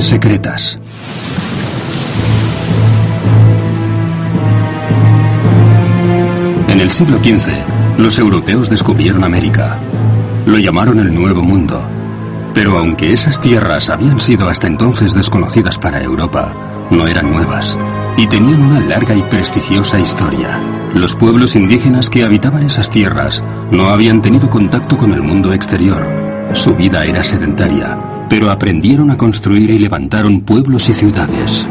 Secretas. En el siglo XV, los europeos descubrieron América. Lo llamaron el Nuevo Mundo. Pero aunque esas tierras habían sido hasta entonces desconocidas para Europa, no eran nuevas y tenían una larga y prestigiosa historia. Los pueblos indígenas que habitaban esas tierras no habían tenido contacto con el mundo exterior. Su vida era sedentaria, pero aprendieron a construir y levantaron pueblos y ciudades.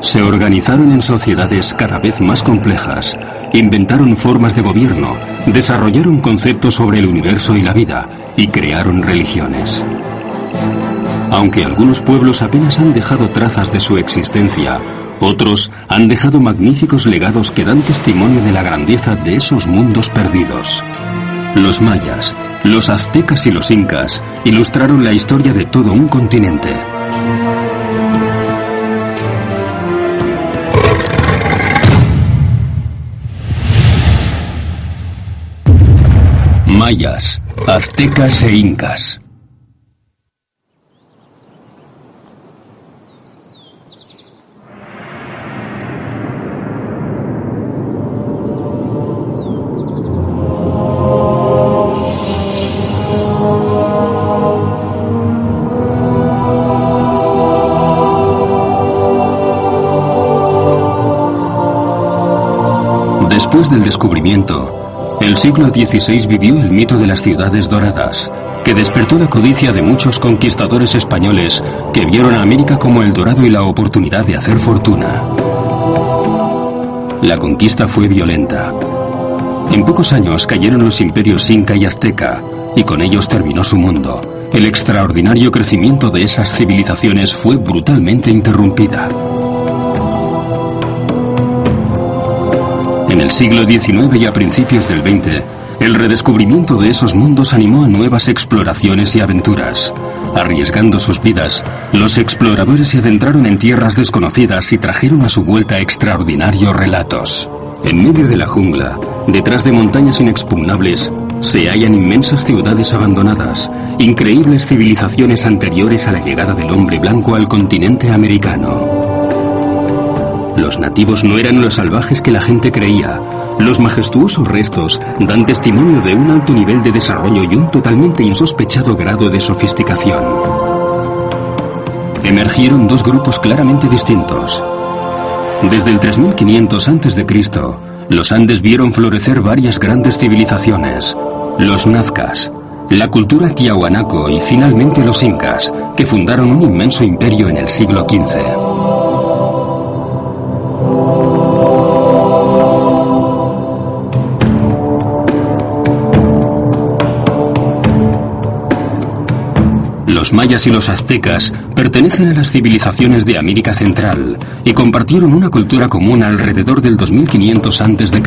Se organizaron en sociedades cada vez más complejas, inventaron formas de gobierno, desarrollaron conceptos sobre el universo y la vida y crearon religiones. Aunque algunos pueblos apenas han dejado trazas de su existencia, otros han dejado magníficos legados que dan testimonio de la grandeza de esos mundos perdidos. Los mayas, los aztecas y los incas ilustraron la historia de todo un continente. Mayas, aztecas e incas. Después del descubrimiento, el siglo XVI vivió el mito de las ciudades doradas, que despertó la codicia de muchos conquistadores españoles que vieron a América como el dorado y la oportunidad de hacer fortuna. La conquista fue violenta. En pocos años cayeron los imperios Inca y Azteca, y con ellos terminó su mundo. El extraordinario crecimiento de esas civilizaciones fue brutalmente interrumpida. En el siglo XIX y a principios del XX, el redescubrimiento de esos mundos animó a nuevas exploraciones y aventuras. Arriesgando sus vidas, los exploradores se adentraron en tierras desconocidas y trajeron a su vuelta extraordinarios relatos. En medio de la jungla, detrás de montañas inexpugnables, se hallan inmensas ciudades abandonadas, increíbles civilizaciones anteriores a la llegada del hombre blanco al continente americano. Los nativos no eran los salvajes que la gente creía. Los majestuosos restos dan testimonio de un alto nivel de desarrollo y un totalmente insospechado grado de sofisticación. Emergieron dos grupos claramente distintos. Desde el 3500 a.C., los Andes vieron florecer varias grandes civilizaciones. Los nazcas, la cultura tiahuanaco y finalmente los incas, que fundaron un inmenso imperio en el siglo XV. Mayas y los aztecas pertenecen a las civilizaciones de América Central y compartieron una cultura común alrededor del 2500 a.C.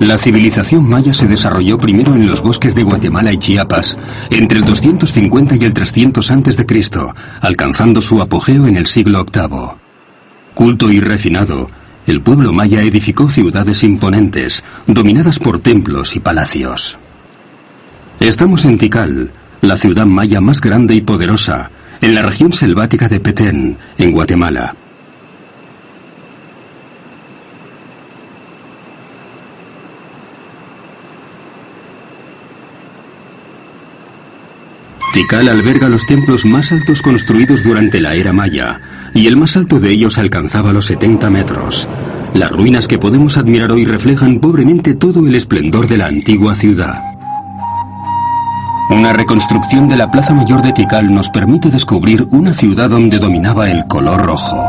La civilización maya se desarrolló primero en los bosques de Guatemala y Chiapas entre el 250 y el 300 a.C., alcanzando su apogeo en el siglo VIII. Culto y refinado, el pueblo maya edificó ciudades imponentes, dominadas por templos y palacios. Estamos en Tikal, la ciudad maya más grande y poderosa, en la región selvática de Petén, en Guatemala. Tikal alberga los templos más altos construidos durante la era maya, y el más alto de ellos alcanzaba los 70 metros. Las ruinas que podemos admirar hoy reflejan pobremente todo el esplendor de la antigua ciudad. Una reconstrucción de la Plaza Mayor de Tikal nos permite descubrir una ciudad donde dominaba el color rojo.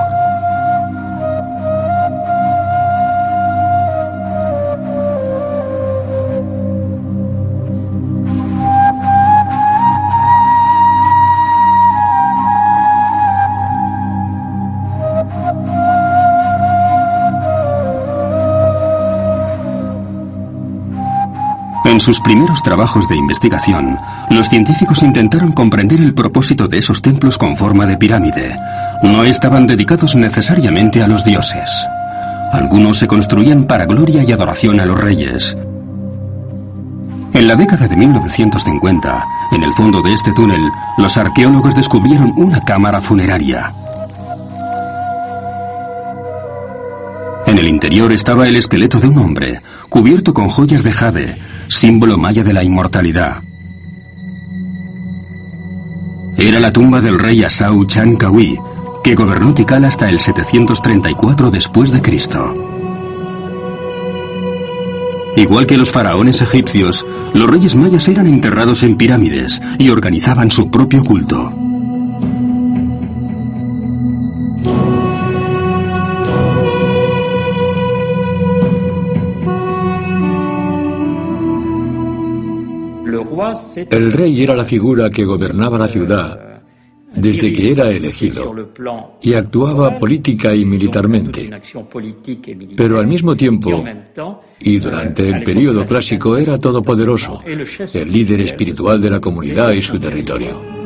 Sus primeros trabajos de investigación, los científicos intentaron comprender el propósito de esos templos con forma de pirámide. No estaban dedicados necesariamente a los dioses. Algunos se construían para gloria y adoración a los reyes. En la década de 1950, en el fondo de este túnel, los arqueólogos descubrieron una cámara funeraria. En el interior estaba el esqueleto de un hombre, cubierto con joyas de jade, símbolo maya de la inmortalidad. Era la tumba del rey Asau Chan que gobernó Tikal hasta el 734 después de Cristo. Igual que los faraones egipcios, los reyes mayas eran enterrados en pirámides y organizaban su propio culto. El rey era la figura que gobernaba la ciudad desde que era elegido y actuaba política y militarmente. Pero al mismo tiempo, y durante el periodo clásico, era todopoderoso, el líder espiritual de la comunidad y su territorio.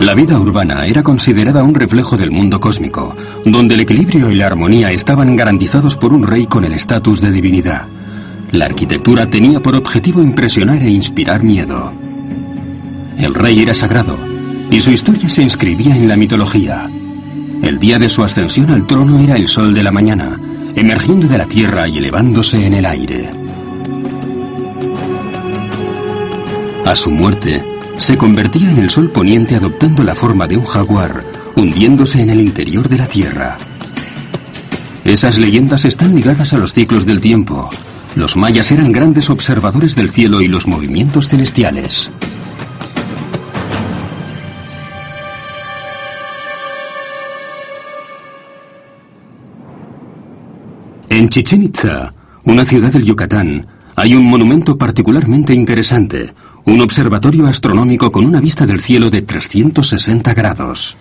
La vida urbana era considerada un reflejo del mundo cósmico, donde el equilibrio y la armonía estaban garantizados por un rey con el estatus de divinidad. La arquitectura tenía por objetivo impresionar e inspirar miedo. El rey era sagrado y su historia se inscribía en la mitología. El día de su ascensión al trono era el sol de la mañana, emergiendo de la tierra y elevándose en el aire. A su muerte, se convertía en el sol poniente adoptando la forma de un jaguar, hundiéndose en el interior de la tierra. Esas leyendas están ligadas a los ciclos del tiempo. Los mayas eran grandes observadores del cielo y los movimientos celestiales. En Chichen Itza, una ciudad del Yucatán, hay un monumento particularmente interesante, un observatorio astronómico con una vista del cielo de 360 grados.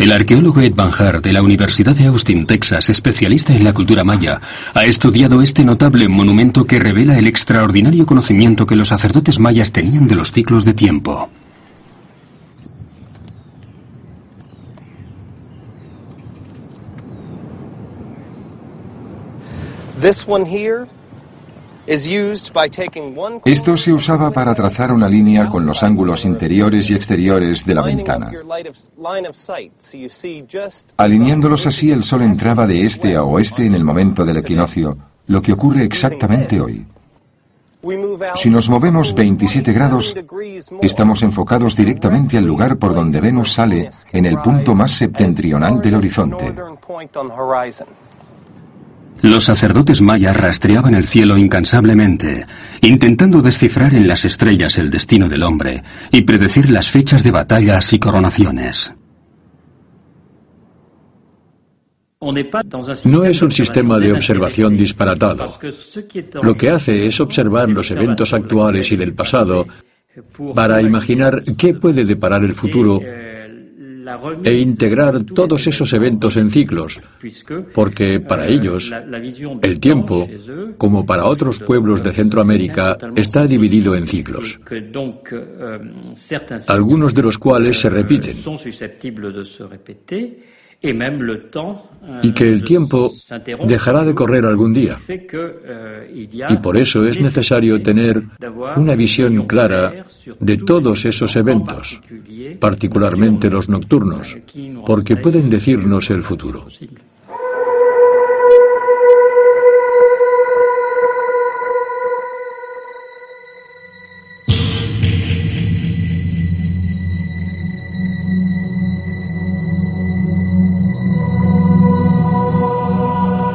El arqueólogo Ed Van de la Universidad de Austin, Texas, especialista en la cultura maya, ha estudiado este notable monumento que revela el extraordinario conocimiento que los sacerdotes mayas tenían de los ciclos de tiempo. Esto se usaba para trazar una línea con los ángulos interiores y exteriores de la ventana. Alineándolos así, el sol entraba de este a oeste en el momento del equinoccio, lo que ocurre exactamente hoy. Si nos movemos 27 grados, estamos enfocados directamente al lugar por donde Venus sale en el punto más septentrional del horizonte. Los sacerdotes mayas rastreaban el cielo incansablemente, intentando descifrar en las estrellas el destino del hombre y predecir las fechas de batallas y coronaciones. No es un sistema de observación disparatado. Lo que hace es observar los eventos actuales y del pasado para imaginar qué puede deparar el futuro e integrar todos esos eventos en ciclos, porque para ellos el tiempo, como para otros pueblos de Centroamérica, está dividido en ciclos, algunos de los cuales se repiten y que el tiempo dejará de correr algún día. Y por eso es necesario tener una visión clara de todos esos eventos, particularmente los nocturnos, porque pueden decirnos el futuro.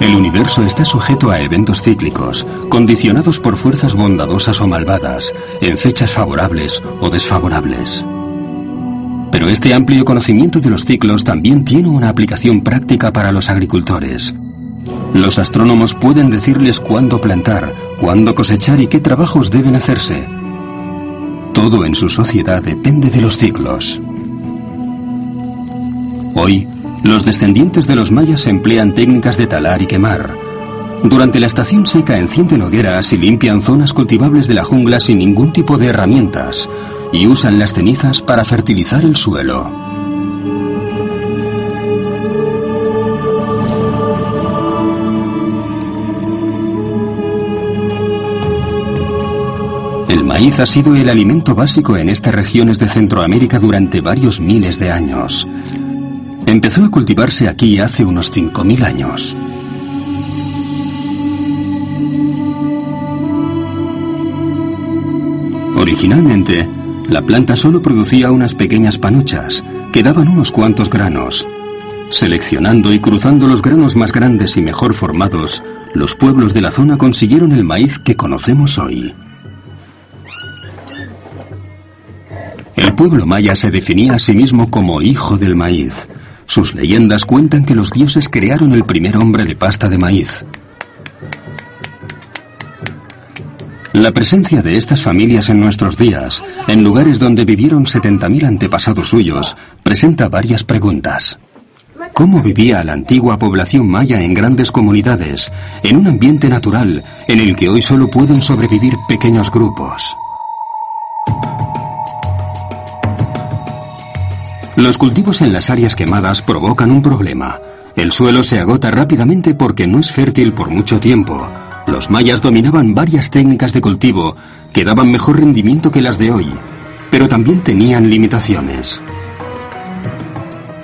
El universo está sujeto a eventos cíclicos, condicionados por fuerzas bondadosas o malvadas, en fechas favorables o desfavorables. Pero este amplio conocimiento de los ciclos también tiene una aplicación práctica para los agricultores. Los astrónomos pueden decirles cuándo plantar, cuándo cosechar y qué trabajos deben hacerse. Todo en su sociedad depende de los ciclos. Hoy, los descendientes de los mayas emplean técnicas de talar y quemar. Durante la estación seca encienden hogueras y limpian zonas cultivables de la jungla sin ningún tipo de herramientas y usan las cenizas para fertilizar el suelo. El maíz ha sido el alimento básico en estas regiones de Centroamérica durante varios miles de años. Empezó a cultivarse aquí hace unos 5.000 años. Originalmente, la planta solo producía unas pequeñas panuchas, que daban unos cuantos granos. Seleccionando y cruzando los granos más grandes y mejor formados, los pueblos de la zona consiguieron el maíz que conocemos hoy. El pueblo maya se definía a sí mismo como hijo del maíz. Sus leyendas cuentan que los dioses crearon el primer hombre de pasta de maíz. La presencia de estas familias en nuestros días, en lugares donde vivieron 70.000 antepasados suyos, presenta varias preguntas. ¿Cómo vivía la antigua población maya en grandes comunidades, en un ambiente natural en el que hoy solo pueden sobrevivir pequeños grupos? Los cultivos en las áreas quemadas provocan un problema. El suelo se agota rápidamente porque no es fértil por mucho tiempo los mayas dominaban varias técnicas de cultivo que daban mejor rendimiento que las de hoy, pero también tenían limitaciones.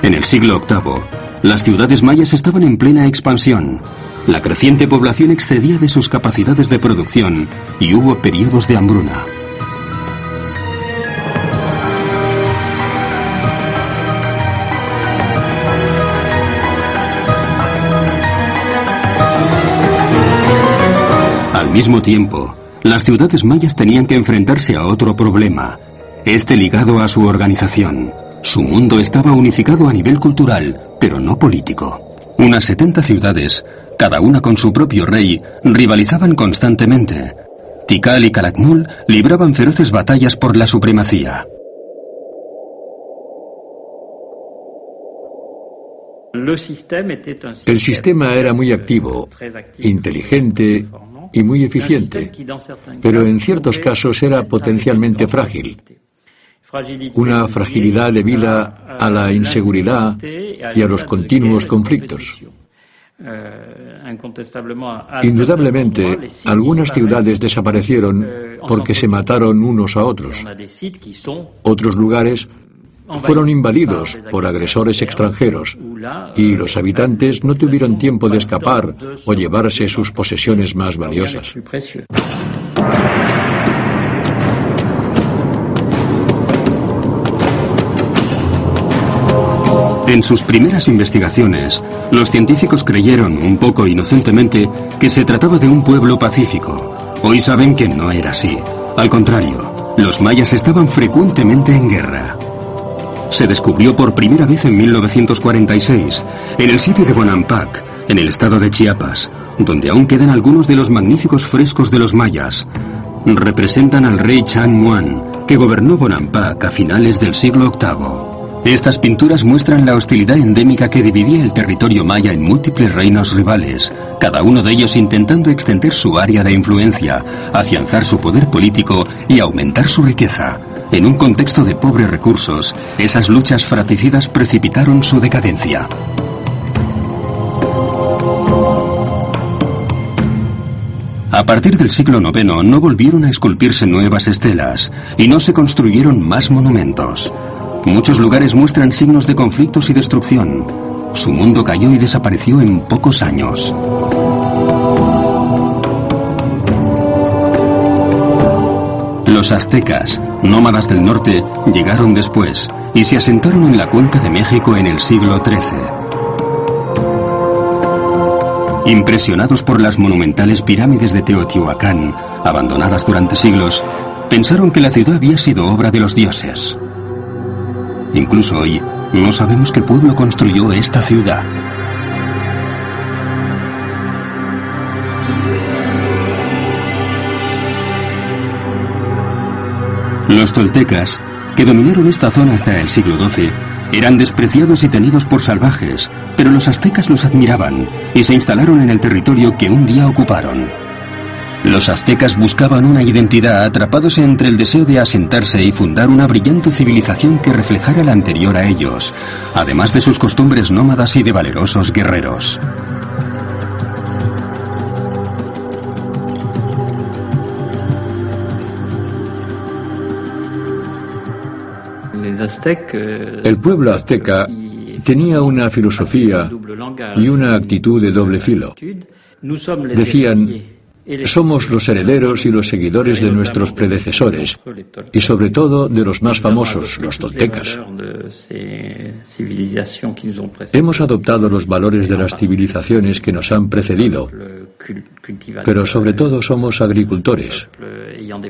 En el siglo VIII, las ciudades mayas estaban en plena expansión. La creciente población excedía de sus capacidades de producción y hubo periodos de hambruna. Mismo tiempo, las ciudades mayas tenían que enfrentarse a otro problema, este ligado a su organización. Su mundo estaba unificado a nivel cultural, pero no político. Unas 70 ciudades, cada una con su propio rey, rivalizaban constantemente. Tikal y Calakmul libraban feroces batallas por la supremacía. El sistema era muy activo, inteligente y muy eficiente, pero en ciertos casos era potencialmente frágil. Una fragilidad debida a la inseguridad y a los continuos conflictos. Indudablemente, algunas ciudades desaparecieron porque se mataron unos a otros. Otros lugares fueron invadidos por agresores extranjeros y los habitantes no tuvieron tiempo de escapar o llevarse sus posesiones más valiosas. En sus primeras investigaciones, los científicos creyeron, un poco inocentemente, que se trataba de un pueblo pacífico. Hoy saben que no era así. Al contrario, los mayas estaban frecuentemente en guerra se descubrió por primera vez en 1946, en el sitio de Bonampak, en el estado de Chiapas, donde aún quedan algunos de los magníficos frescos de los mayas. Representan al rey Chan Muan, que gobernó Bonampak a finales del siglo VIII. Estas pinturas muestran la hostilidad endémica que dividía el territorio maya en múltiples reinos rivales, cada uno de ellos intentando extender su área de influencia, afianzar su poder político y aumentar su riqueza. En un contexto de pobres recursos, esas luchas fratricidas precipitaron su decadencia. A partir del siglo IX no volvieron a esculpirse nuevas estelas y no se construyeron más monumentos. Muchos lugares muestran signos de conflictos y destrucción. Su mundo cayó y desapareció en pocos años. Los aztecas, nómadas del norte, llegaron después y se asentaron en la cuenca de México en el siglo XIII. Impresionados por las monumentales pirámides de Teotihuacán, abandonadas durante siglos, pensaron que la ciudad había sido obra de los dioses. Incluso hoy, no sabemos qué pueblo construyó esta ciudad. Los toltecas, que dominaron esta zona hasta el siglo XII, eran despreciados y tenidos por salvajes, pero los aztecas los admiraban y se instalaron en el territorio que un día ocuparon. Los aztecas buscaban una identidad atrapados entre el deseo de asentarse y fundar una brillante civilización que reflejara la anterior a ellos, además de sus costumbres nómadas y de valerosos guerreros. El pueblo azteca tenía una filosofía y una actitud de doble filo. Decían, somos los herederos y los seguidores de nuestros predecesores y sobre todo de los más famosos, los toltecas. Hemos adoptado los valores de las civilizaciones que nos han precedido, pero sobre todo somos agricultores,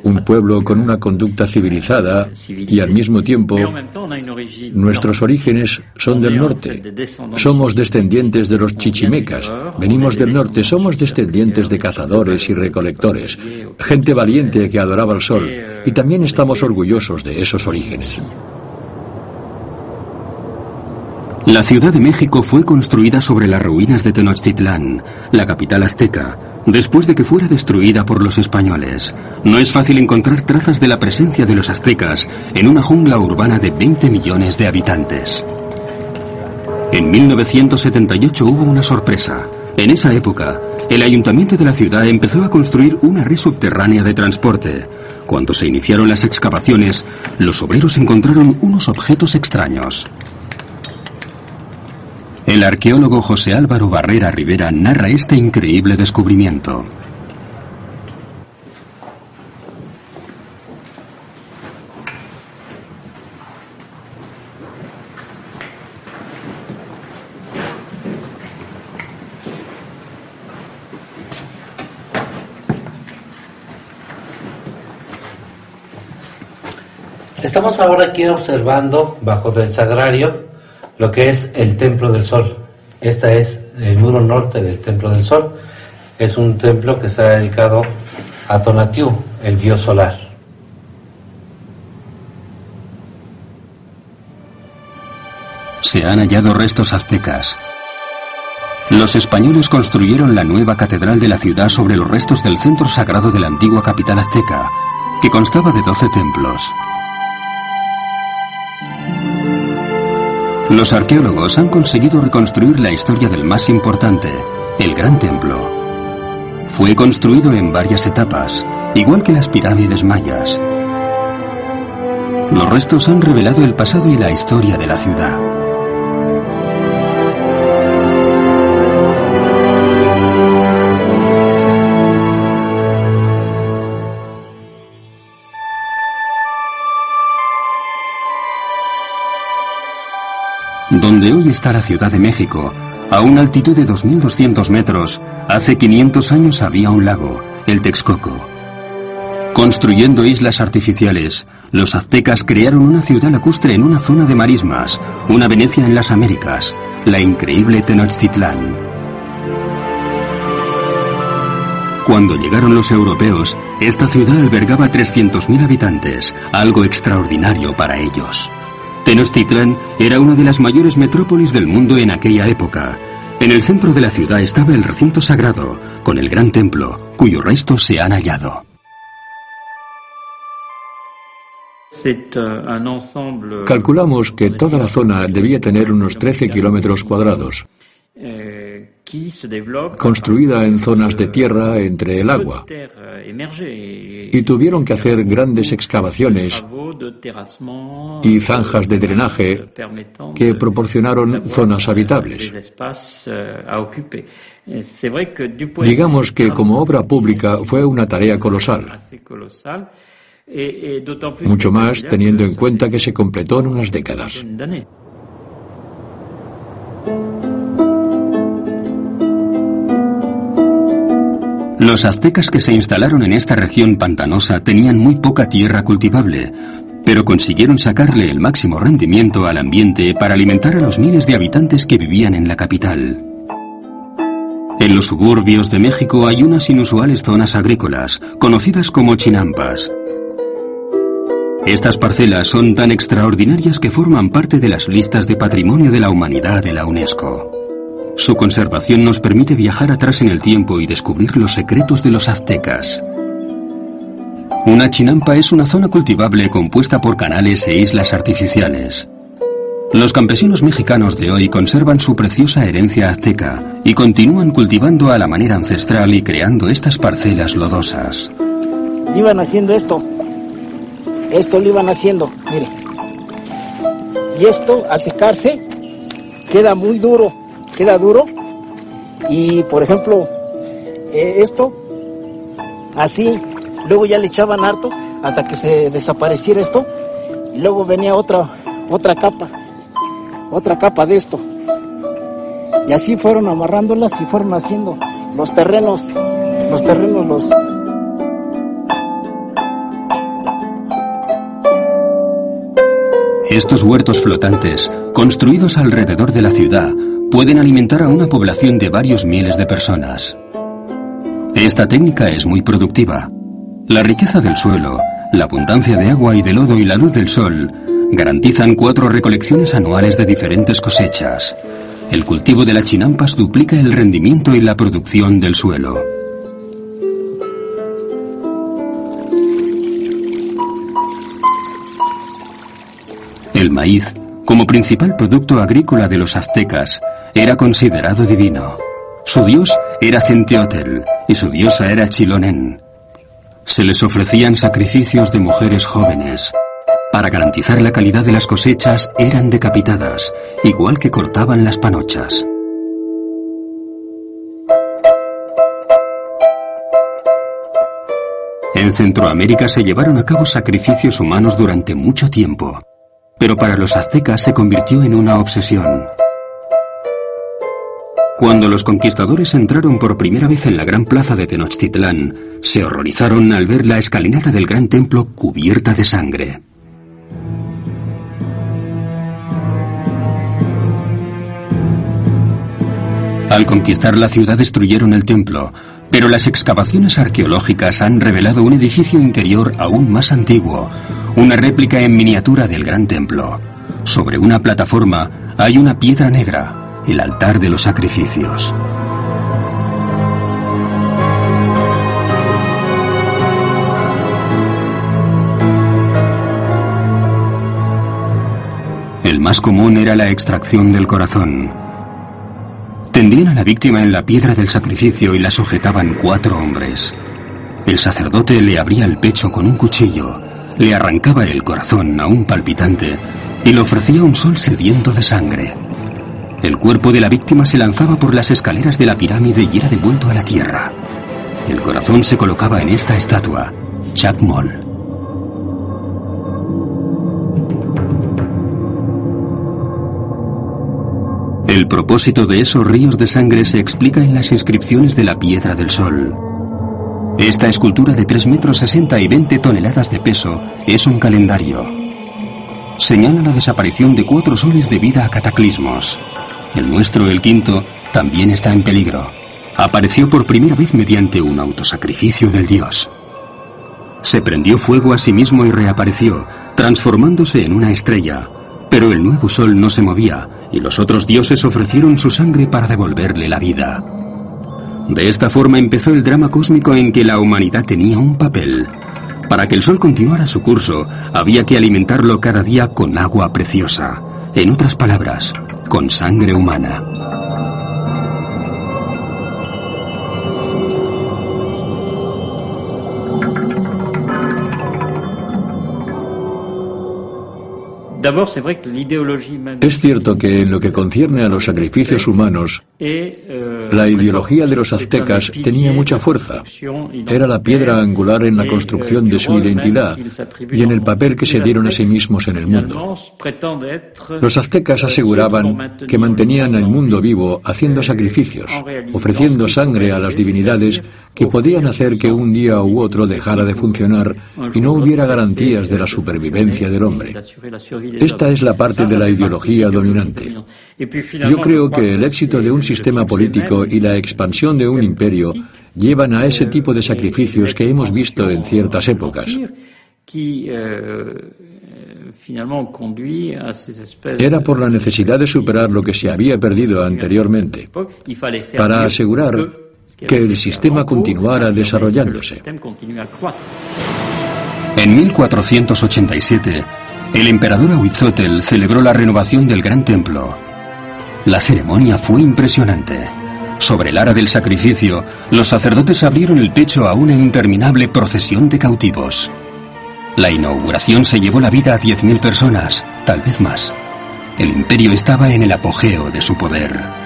un pueblo con una conducta civilizada y al mismo tiempo nuestros orígenes son del norte. Somos descendientes de los chichimecas, venimos del norte, somos descendientes de cazadores y recolectores, gente valiente que adoraba el sol. Y también estamos orgullosos de esos orígenes. La Ciudad de México fue construida sobre las ruinas de Tenochtitlán, la capital azteca, después de que fuera destruida por los españoles. No es fácil encontrar trazas de la presencia de los aztecas en una jungla urbana de 20 millones de habitantes. En 1978 hubo una sorpresa. En esa época, el ayuntamiento de la ciudad empezó a construir una red subterránea de transporte. Cuando se iniciaron las excavaciones, los obreros encontraron unos objetos extraños. El arqueólogo José Álvaro Barrera Rivera narra este increíble descubrimiento. Estamos ahora aquí observando, bajo del sagrario, lo que es el Templo del Sol. Este es el muro norte del Templo del Sol. Es un templo que está dedicado a Tonatiuh, el dios solar. Se han hallado restos aztecas. Los españoles construyeron la nueva catedral de la ciudad sobre los restos del centro sagrado de la antigua capital azteca, que constaba de 12 templos. Los arqueólogos han conseguido reconstruir la historia del más importante, el Gran Templo. Fue construido en varias etapas, igual que las pirámides mayas. Los restos han revelado el pasado y la historia de la ciudad. Donde hoy está la Ciudad de México, a una altitud de 2.200 metros, hace 500 años había un lago, el Texcoco. Construyendo islas artificiales, los aztecas crearon una ciudad lacustre en una zona de marismas, una Venecia en las Américas, la increíble Tenochtitlán. Cuando llegaron los europeos, esta ciudad albergaba 300.000 habitantes, algo extraordinario para ellos. Tenochtitlan era una de las mayores metrópolis del mundo en aquella época. En el centro de la ciudad estaba el recinto sagrado, con el gran templo, cuyos restos se han hallado. Calculamos que toda la zona debía tener unos 13 kilómetros cuadrados construida en zonas de tierra entre el agua, y tuvieron que hacer grandes excavaciones y zanjas de drenaje que proporcionaron zonas habitables. Digamos que como obra pública fue una tarea colosal, mucho más teniendo en cuenta que se completó en unas décadas. Los aztecas que se instalaron en esta región pantanosa tenían muy poca tierra cultivable, pero consiguieron sacarle el máximo rendimiento al ambiente para alimentar a los miles de habitantes que vivían en la capital. En los suburbios de México hay unas inusuales zonas agrícolas, conocidas como chinampas. Estas parcelas son tan extraordinarias que forman parte de las listas de Patrimonio de la Humanidad de la UNESCO. Su conservación nos permite viajar atrás en el tiempo y descubrir los secretos de los aztecas. Una chinampa es una zona cultivable compuesta por canales e islas artificiales. Los campesinos mexicanos de hoy conservan su preciosa herencia azteca y continúan cultivando a la manera ancestral y creando estas parcelas lodosas. Iban haciendo esto. Esto lo iban haciendo, mire. y esto al secarse queda muy duro, queda duro y por ejemplo eh, esto así, luego ya le echaban harto hasta que se desapareciera esto y luego venía otra otra capa, otra capa de esto. Y así fueron amarrándolas y fueron haciendo los terrenos, los terrenos los Estos huertos flotantes, construidos alrededor de la ciudad, pueden alimentar a una población de varios miles de personas. Esta técnica es muy productiva. La riqueza del suelo, la abundancia de agua y de lodo y la luz del sol garantizan cuatro recolecciones anuales de diferentes cosechas. El cultivo de la chinampas duplica el rendimiento y la producción del suelo. El maíz, como principal producto agrícola de los aztecas, era considerado divino. Su dios era Centeotl y su diosa era Chilonen. Se les ofrecían sacrificios de mujeres jóvenes. Para garantizar la calidad de las cosechas eran decapitadas, igual que cortaban las panochas. En Centroamérica se llevaron a cabo sacrificios humanos durante mucho tiempo pero para los aztecas se convirtió en una obsesión. Cuando los conquistadores entraron por primera vez en la gran plaza de Tenochtitlán, se horrorizaron al ver la escalinata del gran templo cubierta de sangre. Al conquistar la ciudad destruyeron el templo, pero las excavaciones arqueológicas han revelado un edificio interior aún más antiguo, una réplica en miniatura del gran templo. Sobre una plataforma hay una piedra negra, el altar de los sacrificios. El más común era la extracción del corazón. Tendían a la víctima en la piedra del sacrificio y la sujetaban cuatro hombres. El sacerdote le abría el pecho con un cuchillo le arrancaba el corazón aún palpitante y le ofrecía un sol sediento de sangre. El cuerpo de la víctima se lanzaba por las escaleras de la pirámide y era devuelto a la tierra. El corazón se colocaba en esta estatua, Chacmol. El propósito de esos ríos de sangre se explica en las inscripciones de la Piedra del Sol. Esta escultura de 3 metros 60 y 20 toneladas de peso es un calendario. Señala la desaparición de cuatro soles debido a cataclismos. El nuestro, el quinto, también está en peligro. Apareció por primera vez mediante un autosacrificio del dios. Se prendió fuego a sí mismo y reapareció, transformándose en una estrella. Pero el nuevo sol no se movía y los otros dioses ofrecieron su sangre para devolverle la vida. De esta forma empezó el drama cósmico en que la humanidad tenía un papel. Para que el Sol continuara su curso, había que alimentarlo cada día con agua preciosa. En otras palabras, con sangre humana. Es cierto que en lo que concierne a los sacrificios humanos, euh, la ideología de los aztecas tenía mucha fuerza. Era la piedra angular en la construcción de su identidad y en el papel que se dieron a sí mismos en el mundo. Los aztecas aseguraban que mantenían el mundo vivo haciendo sacrificios, ofreciendo sangre a las divinidades que podían hacer que un día u otro dejara de funcionar y no hubiera garantías de la supervivencia del hombre. Esta es la parte de la ideología dominante. Yo creo que el éxito de un sistema político y la expansión de un imperio llevan a ese tipo de sacrificios que hemos visto en ciertas épocas. Era por la necesidad de superar lo que se había perdido anteriormente, para asegurar que el sistema continuara desarrollándose. En 1487, el emperador Ahuitzotl celebró la renovación del gran templo. La ceremonia fue impresionante. Sobre el ara del sacrificio, los sacerdotes abrieron el pecho a una interminable procesión de cautivos. La inauguración se llevó la vida a 10.000 personas, tal vez más. El imperio estaba en el apogeo de su poder.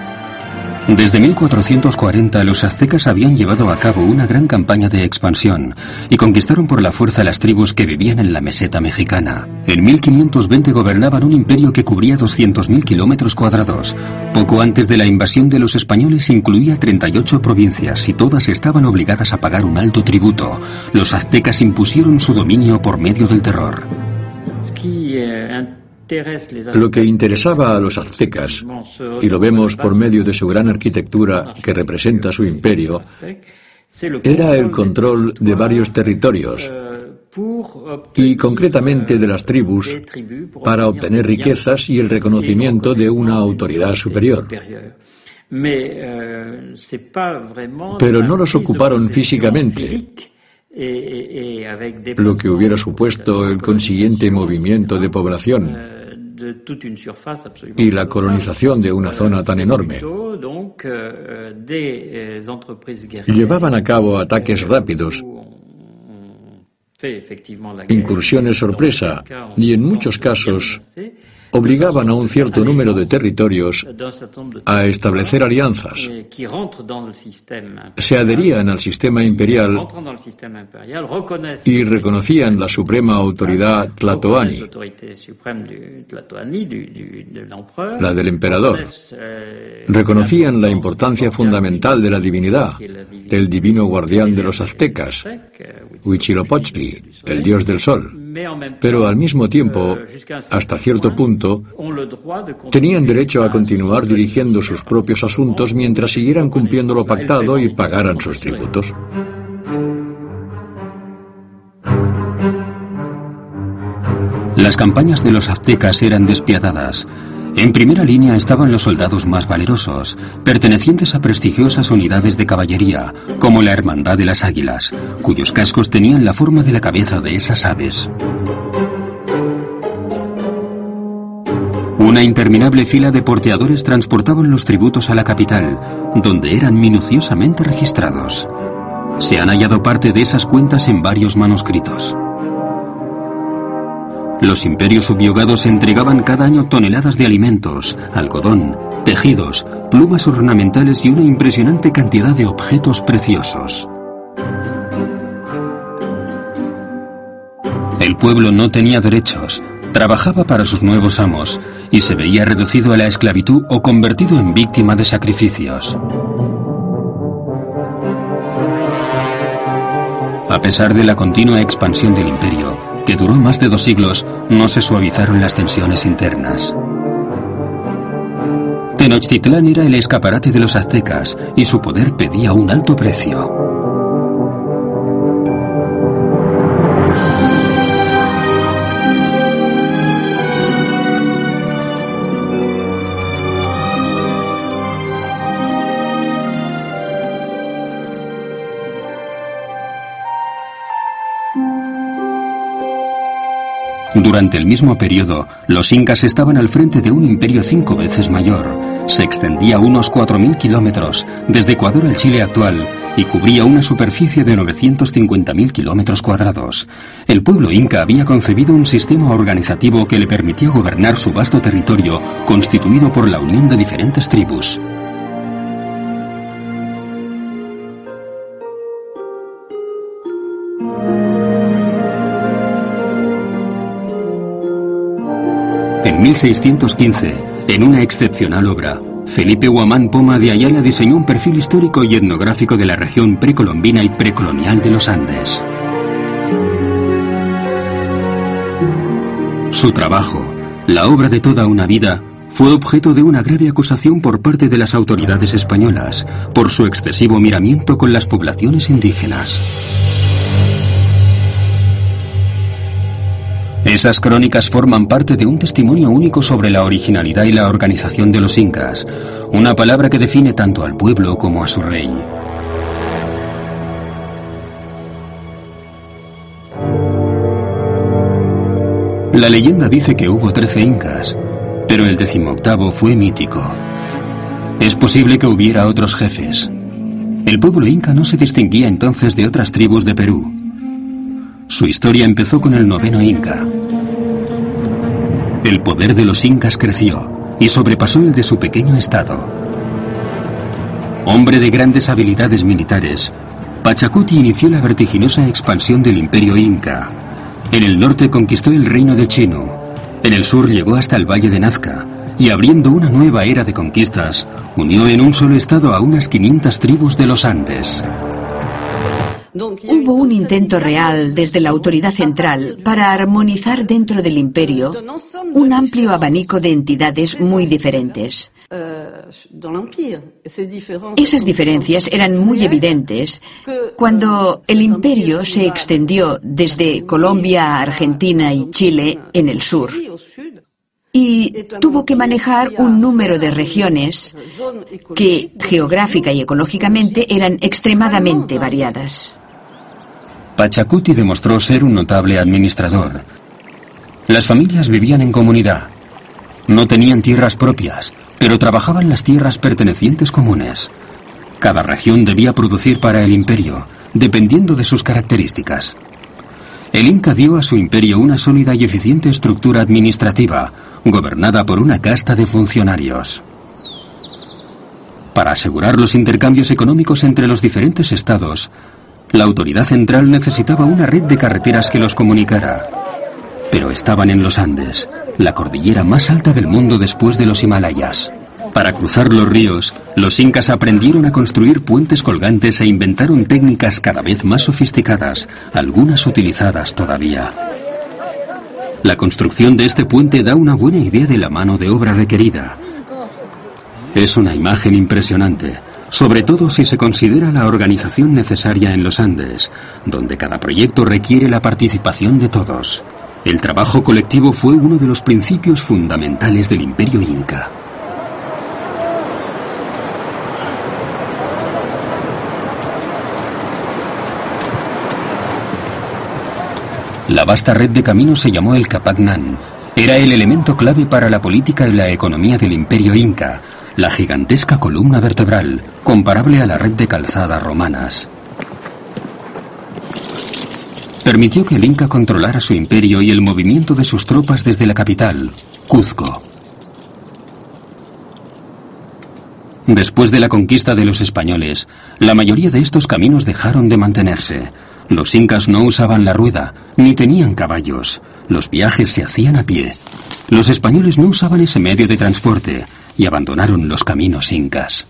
Desde 1440 los aztecas habían llevado a cabo una gran campaña de expansión y conquistaron por la fuerza las tribus que vivían en la meseta mexicana. En 1520 gobernaban un imperio que cubría 200.000 kilómetros cuadrados. Poco antes de la invasión de los españoles incluía 38 provincias y todas estaban obligadas a pagar un alto tributo. Los aztecas impusieron su dominio por medio del terror. Lo que interesaba a los aztecas, y lo vemos por medio de su gran arquitectura que representa su imperio, era el control de varios territorios y concretamente de las tribus para obtener riquezas y el reconocimiento de una autoridad superior. Pero no los ocuparon físicamente, lo que hubiera supuesto el consiguiente movimiento de población y la colonización de una zona tan enorme. Llevaban a cabo ataques rápidos, incursiones sorpresa y en muchos casos obligaban a un cierto número de territorios a establecer alianzas. Se adherían al sistema imperial y reconocían la suprema autoridad tlatoani, la del emperador. Reconocían la importancia fundamental de la divinidad, del divino guardián de los aztecas, Huitzilopochtli, el dios del sol. Pero al mismo tiempo, hasta cierto punto, tenían derecho a continuar dirigiendo sus propios asuntos mientras siguieran cumpliendo lo pactado y pagaran sus tributos. Las campañas de los aztecas eran despiadadas. En primera línea estaban los soldados más valerosos, pertenecientes a prestigiosas unidades de caballería, como la Hermandad de las Águilas, cuyos cascos tenían la forma de la cabeza de esas aves. Una interminable fila de porteadores transportaban los tributos a la capital, donde eran minuciosamente registrados. Se han hallado parte de esas cuentas en varios manuscritos. Los imperios subyugados entregaban cada año toneladas de alimentos, algodón, tejidos, plumas ornamentales y una impresionante cantidad de objetos preciosos. El pueblo no tenía derechos, trabajaba para sus nuevos amos y se veía reducido a la esclavitud o convertido en víctima de sacrificios. A pesar de la continua expansión del imperio, que duró más de dos siglos, no se suavizaron las tensiones internas. Tenochtitlán era el escaparate de los aztecas y su poder pedía un alto precio. Durante el mismo periodo, los incas estaban al frente de un imperio cinco veces mayor. Se extendía unos 4.000 kilómetros, desde Ecuador al Chile actual, y cubría una superficie de 950.000 kilómetros cuadrados. El pueblo inca había concebido un sistema organizativo que le permitía gobernar su vasto territorio, constituido por la unión de diferentes tribus. En 1615, en una excepcional obra, Felipe Huamán Poma de Ayala diseñó un perfil histórico y etnográfico de la región precolombina y precolonial de los Andes. Su trabajo, la obra de toda una vida, fue objeto de una grave acusación por parte de las autoridades españolas por su excesivo miramiento con las poblaciones indígenas. Esas crónicas forman parte de un testimonio único sobre la originalidad y la organización de los incas, una palabra que define tanto al pueblo como a su rey. La leyenda dice que hubo trece incas, pero el decimoctavo fue mítico. Es posible que hubiera otros jefes. El pueblo inca no se distinguía entonces de otras tribus de Perú. Su historia empezó con el noveno Inca. El poder de los incas creció y sobrepasó el de su pequeño estado. Hombre de grandes habilidades militares, Pachacuti inició la vertiginosa expansión del imperio inca. En el norte conquistó el reino de Chino, en el sur llegó hasta el valle de Nazca, y abriendo una nueva era de conquistas, unió en un solo estado a unas 500 tribus de los Andes. Hubo un intento real desde la autoridad central para armonizar dentro del imperio un amplio abanico de entidades muy diferentes. Esas diferencias eran muy evidentes cuando el imperio se extendió desde Colombia a Argentina y Chile en el sur y tuvo que manejar un número de regiones que geográfica y ecológicamente eran extremadamente variadas. Pachacuti demostró ser un notable administrador. Las familias vivían en comunidad. No tenían tierras propias, pero trabajaban las tierras pertenecientes comunes. Cada región debía producir para el imperio, dependiendo de sus características. El Inca dio a su imperio una sólida y eficiente estructura administrativa, gobernada por una casta de funcionarios. Para asegurar los intercambios económicos entre los diferentes estados, la autoridad central necesitaba una red de carreteras que los comunicara. Pero estaban en los Andes, la cordillera más alta del mundo después de los Himalayas. Para cruzar los ríos, los incas aprendieron a construir puentes colgantes e inventaron técnicas cada vez más sofisticadas, algunas utilizadas todavía. La construcción de este puente da una buena idea de la mano de obra requerida. Es una imagen impresionante sobre todo si se considera la organización necesaria en los Andes, donde cada proyecto requiere la participación de todos. El trabajo colectivo fue uno de los principios fundamentales del imperio inca. La vasta red de caminos se llamó el Capagnan. Era el elemento clave para la política y la economía del imperio inca, la gigantesca columna vertebral, comparable a la red de calzadas romanas. Permitió que el Inca controlara su imperio y el movimiento de sus tropas desde la capital, Cuzco. Después de la conquista de los españoles, la mayoría de estos caminos dejaron de mantenerse. Los incas no usaban la rueda, ni tenían caballos. Los viajes se hacían a pie. Los españoles no usaban ese medio de transporte, y abandonaron los caminos incas.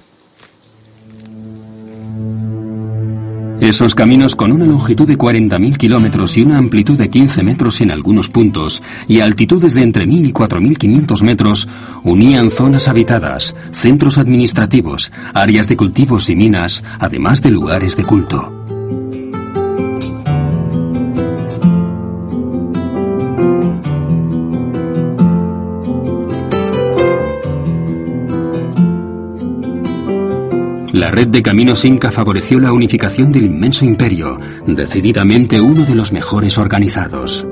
Esos caminos con una longitud de 40.000 kilómetros y una amplitud de 15 metros en algunos puntos y altitudes de entre 1.000 y 4.500 metros unían zonas habitadas, centros administrativos, áreas de cultivos y minas, además de lugares de culto. La red de caminos Inca favoreció la unificación del inmenso imperio, decididamente uno de los mejores organizados.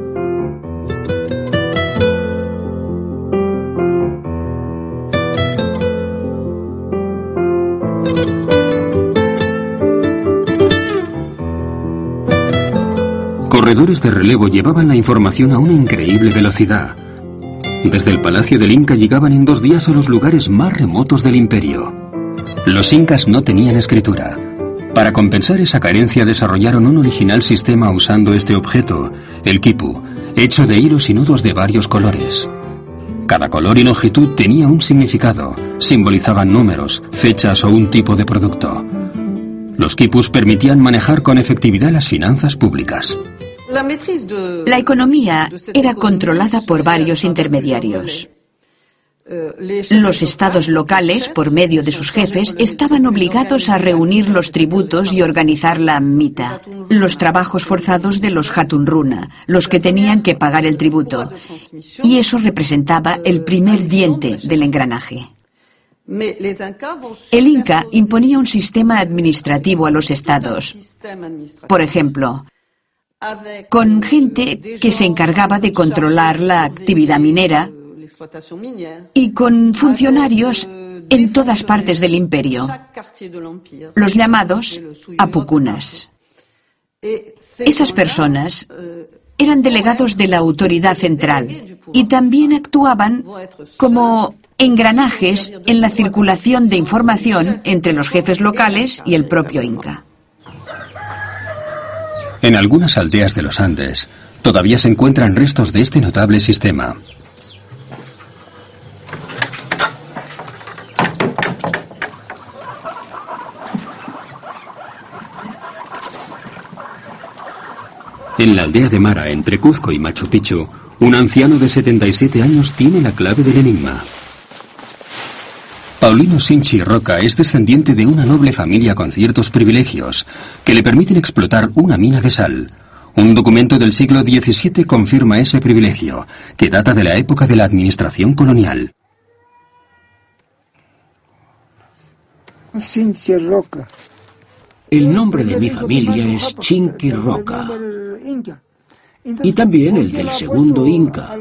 Corredores de relevo llevaban la información a una increíble velocidad. Desde el Palacio del Inca llegaban en dos días a los lugares más remotos del imperio. Los incas no tenían escritura. Para compensar esa carencia desarrollaron un original sistema usando este objeto, el quipu, hecho de hilos y nudos de varios colores. Cada color y longitud tenía un significado, simbolizaban números, fechas o un tipo de producto. Los quipus permitían manejar con efectividad las finanzas públicas. La economía era controlada por varios intermediarios. Los estados locales, por medio de sus jefes, estaban obligados a reunir los tributos y organizar la mita, los trabajos forzados de los hatunruna, los que tenían que pagar el tributo. Y eso representaba el primer diente del engranaje. El Inca imponía un sistema administrativo a los estados. Por ejemplo, con gente que se encargaba de controlar la actividad minera, y con funcionarios en todas partes del imperio, los llamados apucunas. Esas personas eran delegados de la autoridad central y también actuaban como engranajes en la circulación de información entre los jefes locales y el propio Inca. En algunas aldeas de los Andes todavía se encuentran restos de este notable sistema. De Mara, entre Cuzco y Machu Picchu, un anciano de 77 años tiene la clave del enigma. Paulino Sinchi Roca es descendiente de una noble familia con ciertos privilegios que le permiten explotar una mina de sal. Un documento del siglo XVII confirma ese privilegio, que data de la época de la administración colonial. Sinchi Roca. El nombre de mi familia es Chinqui Roca y también el del segundo Inca,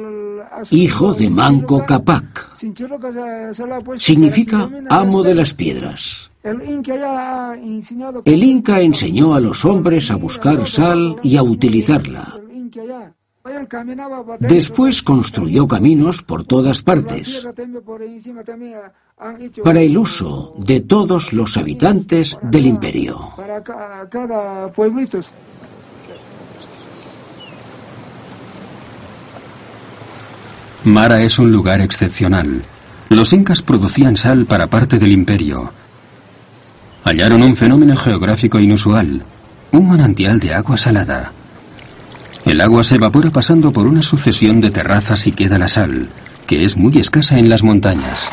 hijo de Manco Capac. Significa amo de las piedras. El Inca enseñó a los hombres a buscar sal y a utilizarla. Después construyó caminos por todas partes para el uso de todos los habitantes del imperio. Mara es un lugar excepcional. Los incas producían sal para parte del imperio. Hallaron un fenómeno geográfico inusual, un manantial de agua salada. El agua se evapora pasando por una sucesión de terrazas y queda la sal, que es muy escasa en las montañas.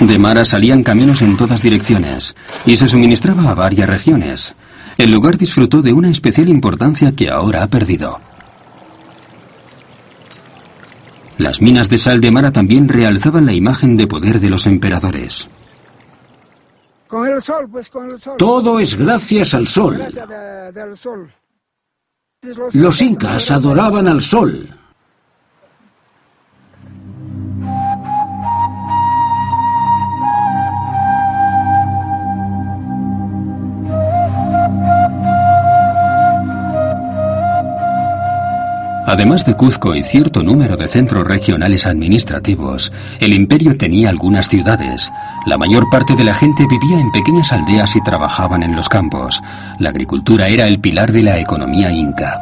De Mara salían caminos en todas direcciones y se suministraba a varias regiones. El lugar disfrutó de una especial importancia que ahora ha perdido. Las minas de sal de Mara también realzaban la imagen de poder de los emperadores. Pues, Todo es gracias al sol. Los incas adoraban al sol. Además de Cuzco y cierto número de centros regionales administrativos, el imperio tenía algunas ciudades. La mayor parte de la gente vivía en pequeñas aldeas y trabajaban en los campos. La agricultura era el pilar de la economía inca.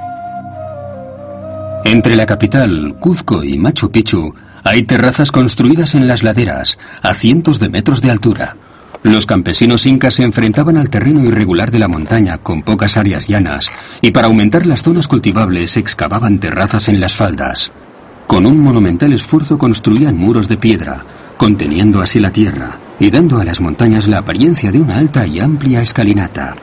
Entre la capital, Cuzco y Machu Picchu, hay terrazas construidas en las laderas, a cientos de metros de altura. Los campesinos incas se enfrentaban al terreno irregular de la montaña con pocas áreas llanas y para aumentar las zonas cultivables excavaban terrazas en las faldas. Con un monumental esfuerzo construían muros de piedra, conteniendo así la tierra y dando a las montañas la apariencia de una alta y amplia escalinata.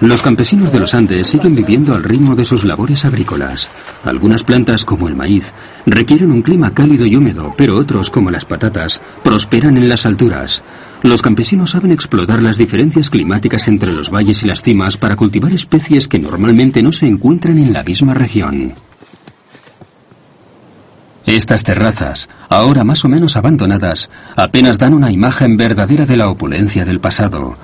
Los campesinos de los Andes siguen viviendo al ritmo de sus labores agrícolas. Algunas plantas, como el maíz, requieren un clima cálido y húmedo, pero otros, como las patatas, prosperan en las alturas. Los campesinos saben explotar las diferencias climáticas entre los valles y las cimas para cultivar especies que normalmente no se encuentran en la misma región. Estas terrazas, ahora más o menos abandonadas, apenas dan una imagen verdadera de la opulencia del pasado.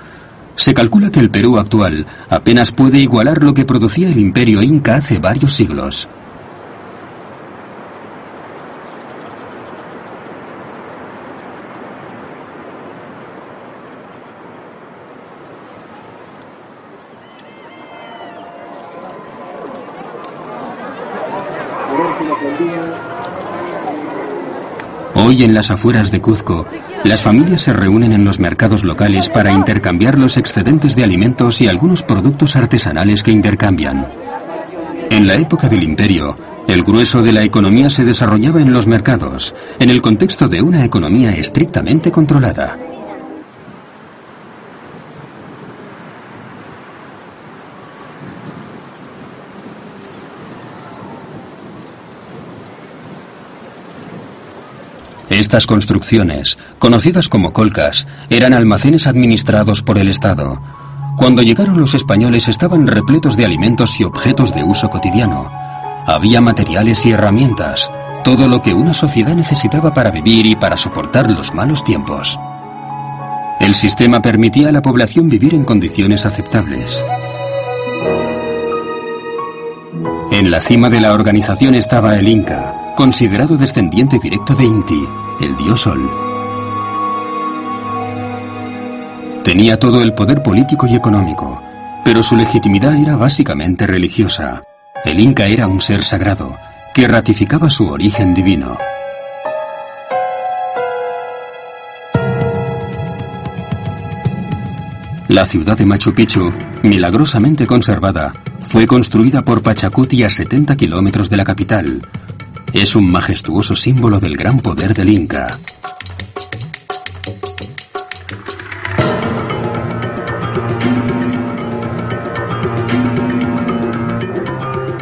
Se calcula que el Perú actual apenas puede igualar lo que producía el imperio inca hace varios siglos. Hoy en las afueras de Cuzco, las familias se reúnen en los mercados locales para intercambiar los excedentes de alimentos y algunos productos artesanales que intercambian. En la época del imperio, el grueso de la economía se desarrollaba en los mercados, en el contexto de una economía estrictamente controlada. Estas construcciones, conocidas como colcas, eran almacenes administrados por el Estado. Cuando llegaron los españoles estaban repletos de alimentos y objetos de uso cotidiano. Había materiales y herramientas, todo lo que una sociedad necesitaba para vivir y para soportar los malos tiempos. El sistema permitía a la población vivir en condiciones aceptables. En la cima de la organización estaba el Inca, considerado descendiente directo de Inti, el dios Sol. Tenía todo el poder político y económico, pero su legitimidad era básicamente religiosa. El Inca era un ser sagrado, que ratificaba su origen divino. La ciudad de Machu Picchu, milagrosamente conservada, fue construida por Pachacuti a 70 kilómetros de la capital. Es un majestuoso símbolo del gran poder del Inca.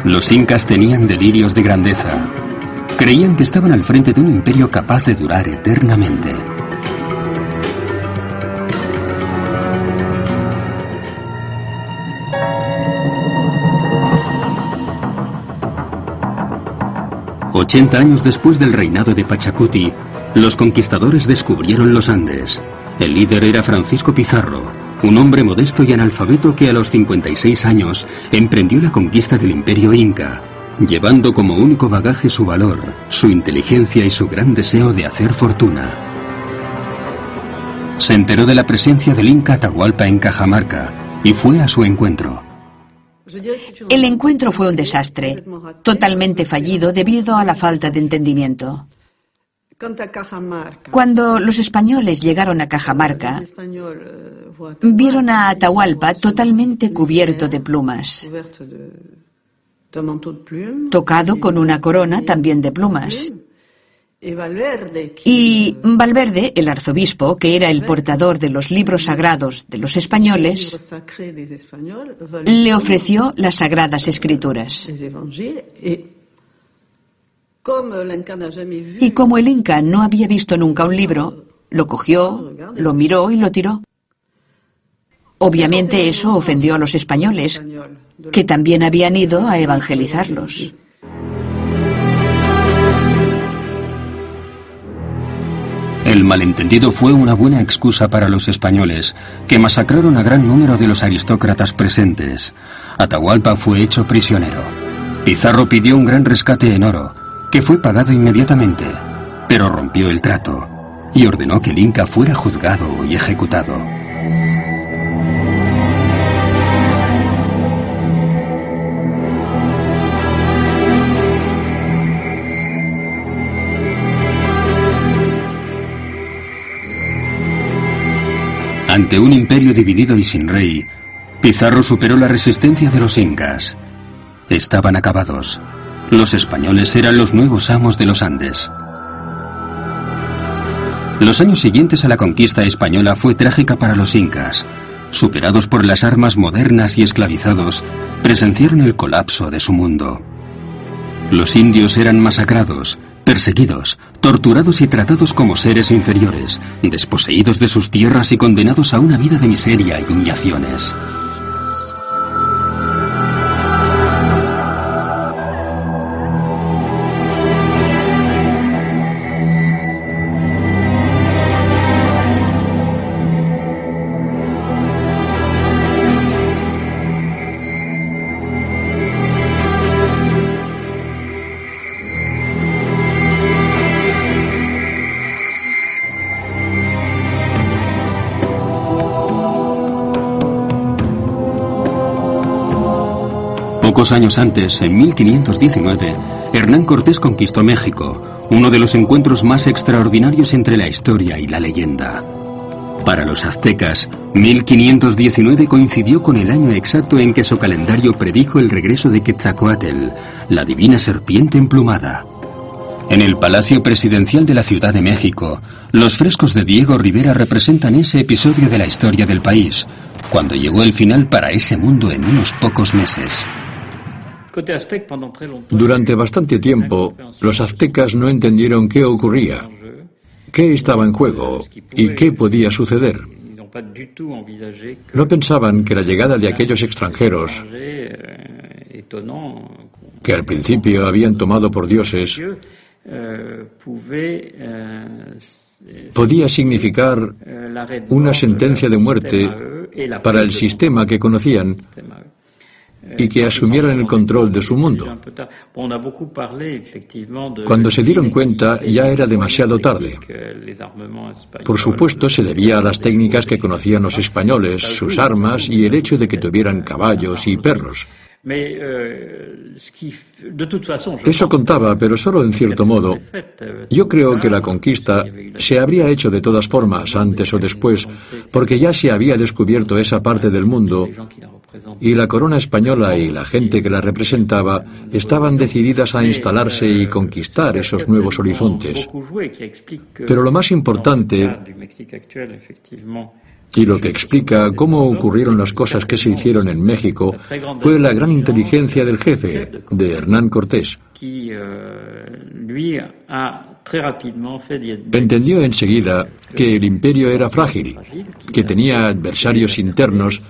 Los incas tenían delirios de grandeza. Creían que estaban al frente de un imperio capaz de durar eternamente. Ochenta años después del reinado de Pachacuti, los conquistadores descubrieron los Andes. El líder era Francisco Pizarro, un hombre modesto y analfabeto que a los 56 años emprendió la conquista del imperio inca, llevando como único bagaje su valor, su inteligencia y su gran deseo de hacer fortuna. Se enteró de la presencia del inca Atahualpa en Cajamarca y fue a su encuentro. El encuentro fue un desastre, totalmente fallido debido a la falta de entendimiento. Cuando los españoles llegaron a Cajamarca, vieron a Atahualpa totalmente cubierto de plumas, tocado con una corona también de plumas. Y Valverde, el arzobispo, que era el portador de los libros sagrados de los españoles, le ofreció las sagradas escrituras. Y como el Inca no había visto nunca un libro, lo cogió, lo miró y lo tiró. Obviamente eso ofendió a los españoles, que también habían ido a evangelizarlos. Malentendido fue una buena excusa para los españoles, que masacraron a gran número de los aristócratas presentes. Atahualpa fue hecho prisionero. Pizarro pidió un gran rescate en oro, que fue pagado inmediatamente, pero rompió el trato y ordenó que el Inca fuera juzgado y ejecutado. Ante un imperio dividido y sin rey, Pizarro superó la resistencia de los incas. Estaban acabados. Los españoles eran los nuevos amos de los Andes. Los años siguientes a la conquista española fue trágica para los incas. Superados por las armas modernas y esclavizados, presenciaron el colapso de su mundo. Los indios eran masacrados, perseguidos, torturados y tratados como seres inferiores, desposeídos de sus tierras y condenados a una vida de miseria y humillaciones. Pocos años antes, en 1519, Hernán Cortés conquistó México, uno de los encuentros más extraordinarios entre la historia y la leyenda. Para los aztecas, 1519 coincidió con el año exacto en que su calendario predijo el regreso de Quetzalcoatl, la divina serpiente emplumada. En el Palacio Presidencial de la Ciudad de México, los frescos de Diego Rivera representan ese episodio de la historia del país, cuando llegó el final para ese mundo en unos pocos meses. Durante bastante tiempo, los aztecas no entendieron qué ocurría, qué estaba en juego y qué podía suceder. No pensaban que la llegada de aquellos extranjeros, que al principio habían tomado por dioses, podía significar una sentencia de muerte para el sistema que conocían y que asumieran el control de su mundo. Cuando se dieron cuenta ya era demasiado tarde. Por supuesto se debía a las técnicas que conocían los españoles, sus armas y el hecho de que tuvieran caballos y perros. Eso contaba, pero solo en cierto modo. Yo creo que la conquista se habría hecho de todas formas, antes o después, porque ya se había descubierto esa parte del mundo y la corona española y la gente que la representaba estaban decididas a instalarse y conquistar esos nuevos horizontes. Pero lo más importante y lo que explica cómo ocurrieron las cosas que se hicieron en México fue la gran inteligencia del jefe, de Hernán Cortés. Entendió enseguida que el imperio era frágil, que tenía adversarios internos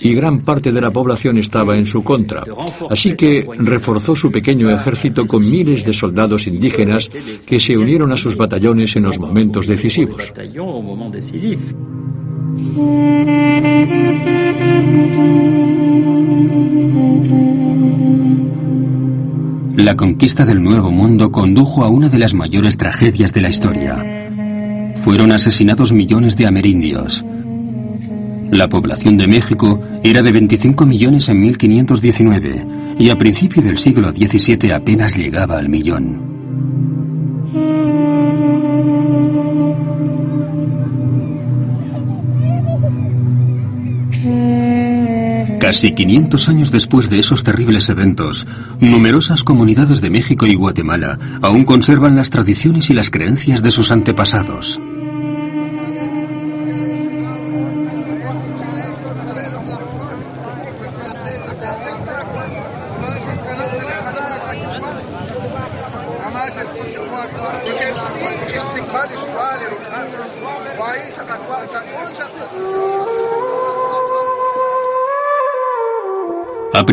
y gran parte de la población estaba en su contra. Así que reforzó su pequeño ejército con miles de soldados indígenas que se unieron a sus batallones en los momentos decisivos. La conquista del Nuevo Mundo condujo a una de las mayores tragedias de la historia. Fueron asesinados millones de amerindios. La población de México era de 25 millones en 1519 y a principio del siglo XVII apenas llegaba al millón. Casi 500 años después de esos terribles eventos, numerosas comunidades de México y Guatemala aún conservan las tradiciones y las creencias de sus antepasados.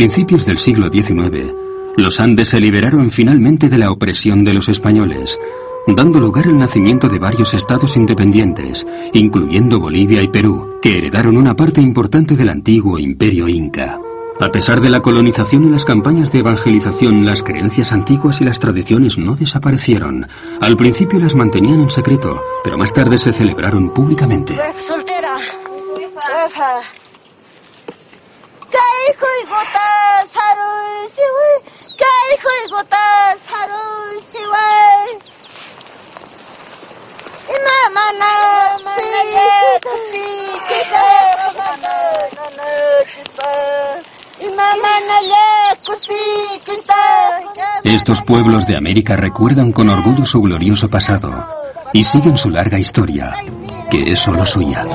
Principios del siglo XIX, los Andes se liberaron finalmente de la opresión de los españoles, dando lugar al nacimiento de varios estados independientes, incluyendo Bolivia y Perú, que heredaron una parte importante del antiguo imperio inca. A pesar de la colonización y las campañas de evangelización, las creencias antiguas y las tradiciones no desaparecieron. Al principio las mantenían en secreto, pero más tarde se celebraron públicamente. Soltera. Estos pueblos de América recuerdan con orgullo su glorioso pasado y siguen su larga historia, que es solo suya.